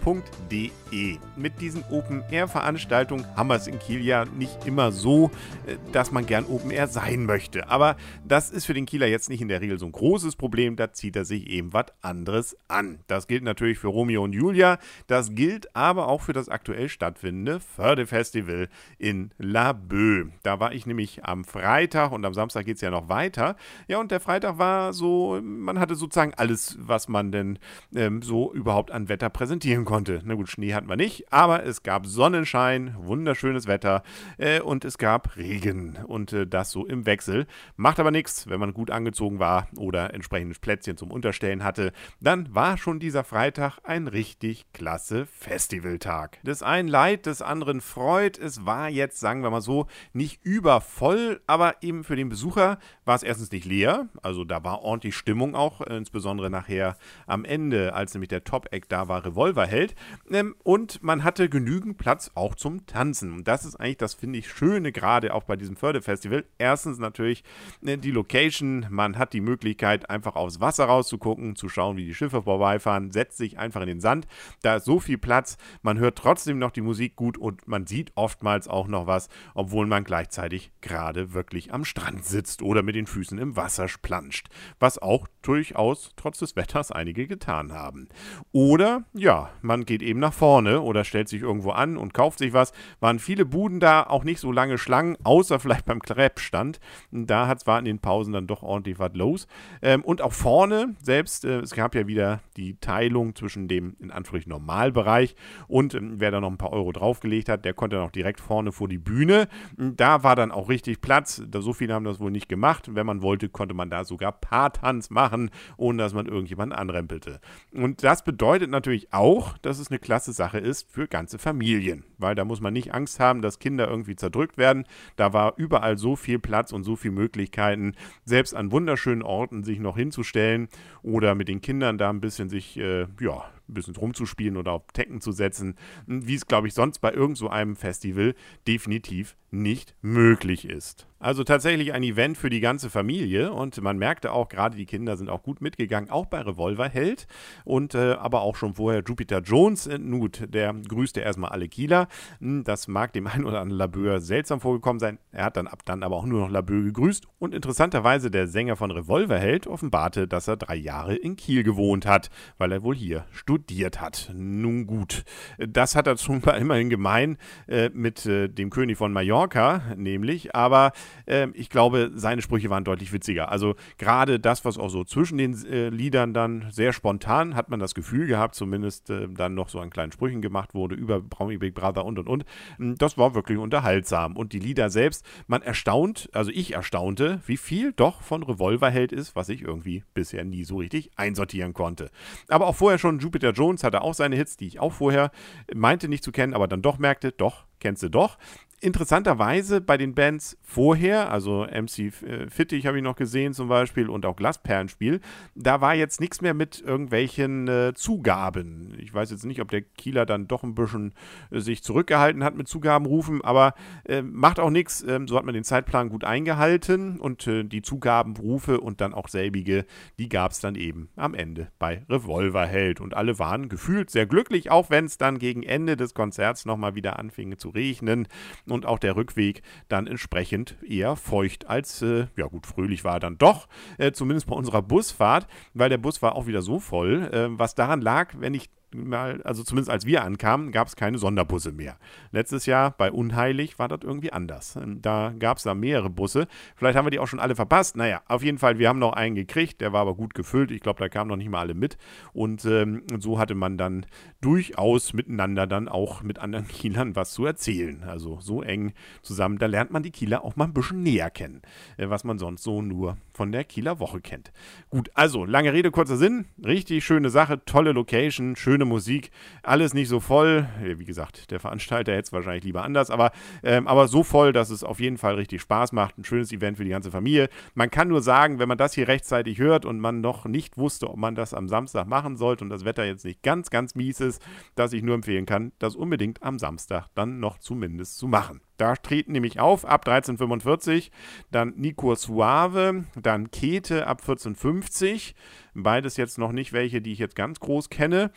open.de. Mit diesen Open-Air-Veranstaltungen haben wir es in Kiel ja nicht immer so, äh, dass man gern Open-Air sein möchte. Aber das ist für den Kieler jetzt nicht in der Regel so ein großes Problem, da zieht er sich eben was anderes an. Das gilt natürlich für Romeo und Julia, das gilt aber auch für das aktuell stattfindende Förde-Festival in La Bö. Da war ich nämlich am Freitag und am Samstag geht es ja noch weiter. Ja, und der Freitag war so, man hatte sozusagen alles, was man denn ähm, so überhaupt an Wetter präsentieren konnte. Na gut, Schnee hatten wir nicht, aber es gab Sonnenschein, wunderschönes Wetter äh, und es gab Regen und äh, das so im Wechsel. Macht aber nichts, wenn man gut angezogen war oder entsprechendes Plätzchen zum Unterstellen hatte, dann war schon dieser Freitag ein richtig klasse Festivaltag. Des einen Leid, des anderen freut. Es war jetzt, sagen wir mal so, nicht übervoll, aber eben für den Besucher war es erstens nicht leer, also da war ordentlich Stimmung auch, insbesondere nachher am Ende, als nämlich der Top-Act da war, Revolverheld Welt. Ähm, und man hatte genügend Platz auch zum Tanzen. Und das ist eigentlich das, finde ich, Schöne, gerade auch bei diesem Förderfestival. Erstens natürlich äh, die Location. Man hat die Möglichkeit, einfach aufs Wasser rauszugucken, zu schauen, wie die Schiffe vorbeifahren, setzt sich einfach in den Sand. Da ist so viel Platz. Man hört trotzdem noch die Musik gut und man sieht oftmals auch noch was, obwohl man gleichzeitig gerade wirklich am Strand sitzt oder mit den Füßen im Wasser planscht. Was auch durchaus trotz des Wetters einige getan haben. Oder, ja, man geht eben nach vorne oder stellt sich irgendwo an und kauft sich was. Waren viele Buden da, auch nicht so lange Schlangen, außer vielleicht beim Crepe-Stand. Da hat zwar in den Pausen dann doch ordentlich was los. Ähm, und auch vorne selbst, äh, es gab ja wieder die Teilung zwischen dem in Anführungszeichen Normalbereich und ähm, wer da noch ein paar Euro draufgelegt hat, der konnte dann auch direkt vorne vor die Bühne. Da war dann auch richtig Platz. Da, so viele haben das wohl nicht gemacht. Wenn man wollte, konnte man da sogar Paartanz machen, ohne dass man irgendjemanden anrempelte. Und das bedeutet natürlich auch, dass es eine klasse Sache ist für ganze Familien, weil da muss man nicht Angst haben, dass Kinder irgendwie zerdrückt werden. Da war überall so viel Platz und so viele Möglichkeiten, selbst an wunderschönen Orten sich noch hinzustellen oder mit den Kindern da ein bisschen sich, äh, ja, ein bisschen rumzuspielen oder auf Tecken zu setzen, wie es, glaube ich, sonst bei irgend so einem Festival definitiv nicht möglich ist. Also tatsächlich ein Event für die ganze Familie und man merkte auch, gerade die Kinder sind auch gut mitgegangen, auch bei Revolverheld und äh, aber auch schon vorher Jupiter Jones, Nut, der grüßte erstmal alle Kieler. Hm, das mag dem einen oder anderen Labeur seltsam vorgekommen sein. Er hat dann ab dann aber auch nur noch Labeur gegrüßt und interessanterweise der Sänger von Revolverheld offenbarte, dass er drei Jahre in Kiel gewohnt hat, weil er wohl hier studiert hat. Nun gut, das hat er mal immerhin gemein äh, mit äh, dem König von Mallorca, nämlich, aber äh, ich glaube, seine Sprüche waren deutlich witziger. Also gerade das, was auch so zwischen den äh, Liedern dann sehr spontan, hat man das Gefühl gehabt, zumindest äh, dann noch so an kleinen Sprüchen gemacht wurde über Brownie Big Brother und und und. Hm, das war wirklich unterhaltsam. Und die Lieder selbst, man erstaunt, also ich erstaunte, wie viel doch von Revolverheld ist, was ich irgendwie bisher nie so richtig einsortieren konnte. Aber auch vorher schon Jupiter Jones hatte auch seine Hits, die ich auch vorher meinte nicht zu kennen, aber dann doch merkte, doch, kennst du doch interessanterweise bei den Bands vorher, also MC äh, Fittich habe ich noch gesehen zum Beispiel und auch Glasperlenspiel, da war jetzt nichts mehr mit irgendwelchen äh, Zugaben. Ich weiß jetzt nicht, ob der Kieler dann doch ein bisschen äh, sich zurückgehalten hat mit Zugabenrufen, aber äh, macht auch nichts. Ähm, so hat man den Zeitplan gut eingehalten und äh, die Zugabenrufe und dann auch selbige, die gab es dann eben am Ende bei Revolverheld und alle waren gefühlt sehr glücklich, auch wenn es dann gegen Ende des Konzerts nochmal wieder anfing zu regnen und auch der Rückweg dann entsprechend eher feucht als, äh, ja gut, fröhlich war er dann doch, äh, zumindest bei unserer Busfahrt, weil der Bus war auch wieder so voll, äh, was daran lag, wenn ich mal, also zumindest als wir ankamen, gab es keine Sonderbusse mehr. Letztes Jahr bei Unheilig war das irgendwie anders. Ähm, da gab es da mehrere Busse. Vielleicht haben wir die auch schon alle verpasst. Naja, auf jeden Fall, wir haben noch einen gekriegt, der war aber gut gefüllt. Ich glaube, da kamen noch nicht mal alle mit. Und ähm, so hatte man dann durchaus miteinander dann auch mit anderen Kielern was zu erzählen. Also so eng zusammen. Da lernt man die Kieler auch mal ein bisschen näher kennen, äh, was man sonst so nur von der Kieler Woche kennt. Gut, also lange Rede, kurzer Sinn. Richtig schöne Sache, tolle Location, schön schöne Musik, alles nicht so voll. Wie gesagt, der Veranstalter hätte es wahrscheinlich lieber anders, aber, ähm, aber so voll, dass es auf jeden Fall richtig Spaß macht. Ein schönes Event für die ganze Familie. Man kann nur sagen, wenn man das hier rechtzeitig hört und man noch nicht wusste, ob man das am Samstag machen sollte und das Wetter jetzt nicht ganz, ganz mies ist, dass ich nur empfehlen kann, das unbedingt am Samstag dann noch zumindest zu machen. Da treten nämlich auf ab 13.45, dann Nico Suave, dann Kete ab 14.50. Beides jetzt noch nicht welche, die ich jetzt ganz groß kenne.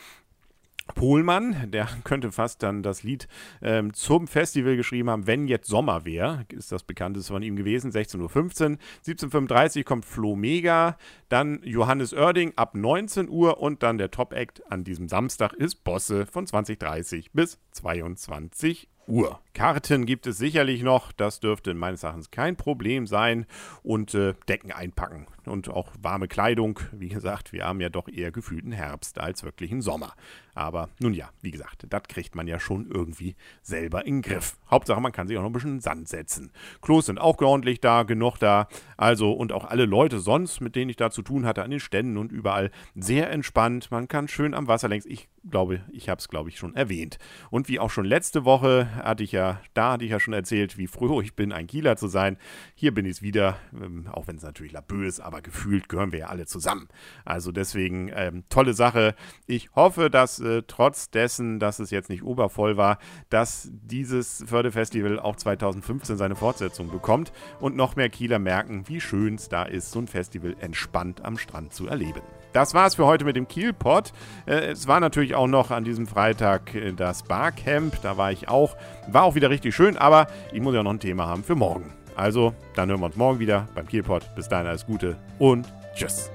Pohlmann, der könnte fast dann das Lied ähm, zum Festival geschrieben haben, wenn jetzt Sommer wäre, ist das bekannteste von ihm gewesen, 16.15 Uhr. 17.35 kommt Flo Mega, dann Johannes Oerding ab 19 Uhr und dann der Top-Act an diesem Samstag ist Bosse von 20.30 bis 22 Uhr. Karten gibt es sicherlich noch, das dürfte meines Erachtens kein Problem sein und äh, Decken einpacken und auch warme Kleidung. Wie gesagt, wir haben ja doch eher gefühlten Herbst als wirklichen Sommer. Aber nun ja, wie gesagt, das kriegt man ja schon irgendwie selber in den Griff. Hauptsache, man kann sich auch noch ein bisschen Sand setzen. Klos sind auch ordentlich da, genug da. Also und auch alle Leute sonst, mit denen ich da zu tun hatte, an den Ständen und überall sehr entspannt. Man kann schön am Wasser längs. Ich glaube, ich habe es, glaube ich, schon erwähnt. Und wie auch schon letzte Woche hatte ich ja, da hatte ich ja schon erzählt, wie froh ich bin, ein Kieler zu sein. Hier bin ich es wieder, ähm, auch wenn es natürlich labö ist, aber gefühlt gehören wir ja alle zusammen. Also deswegen ähm, tolle Sache. Ich hoffe, dass äh, trotz dessen, dass es jetzt nicht obervoll war, dass dieses Fördefestival auch 2015 seine Fortsetzung bekommt und noch mehr Kieler merken, wie schön es da ist, so ein Festival entspannt am Strand zu erleben. Das war's für heute mit dem Kielpot. Äh, es war natürlich auch noch an diesem Freitag äh, das Barcamp. Da war ich auch. War auch wieder richtig schön, aber ich muss ja noch ein Thema haben für morgen. Also, dann hören wir uns morgen wieder beim Kielpot. Bis dahin alles Gute und tschüss.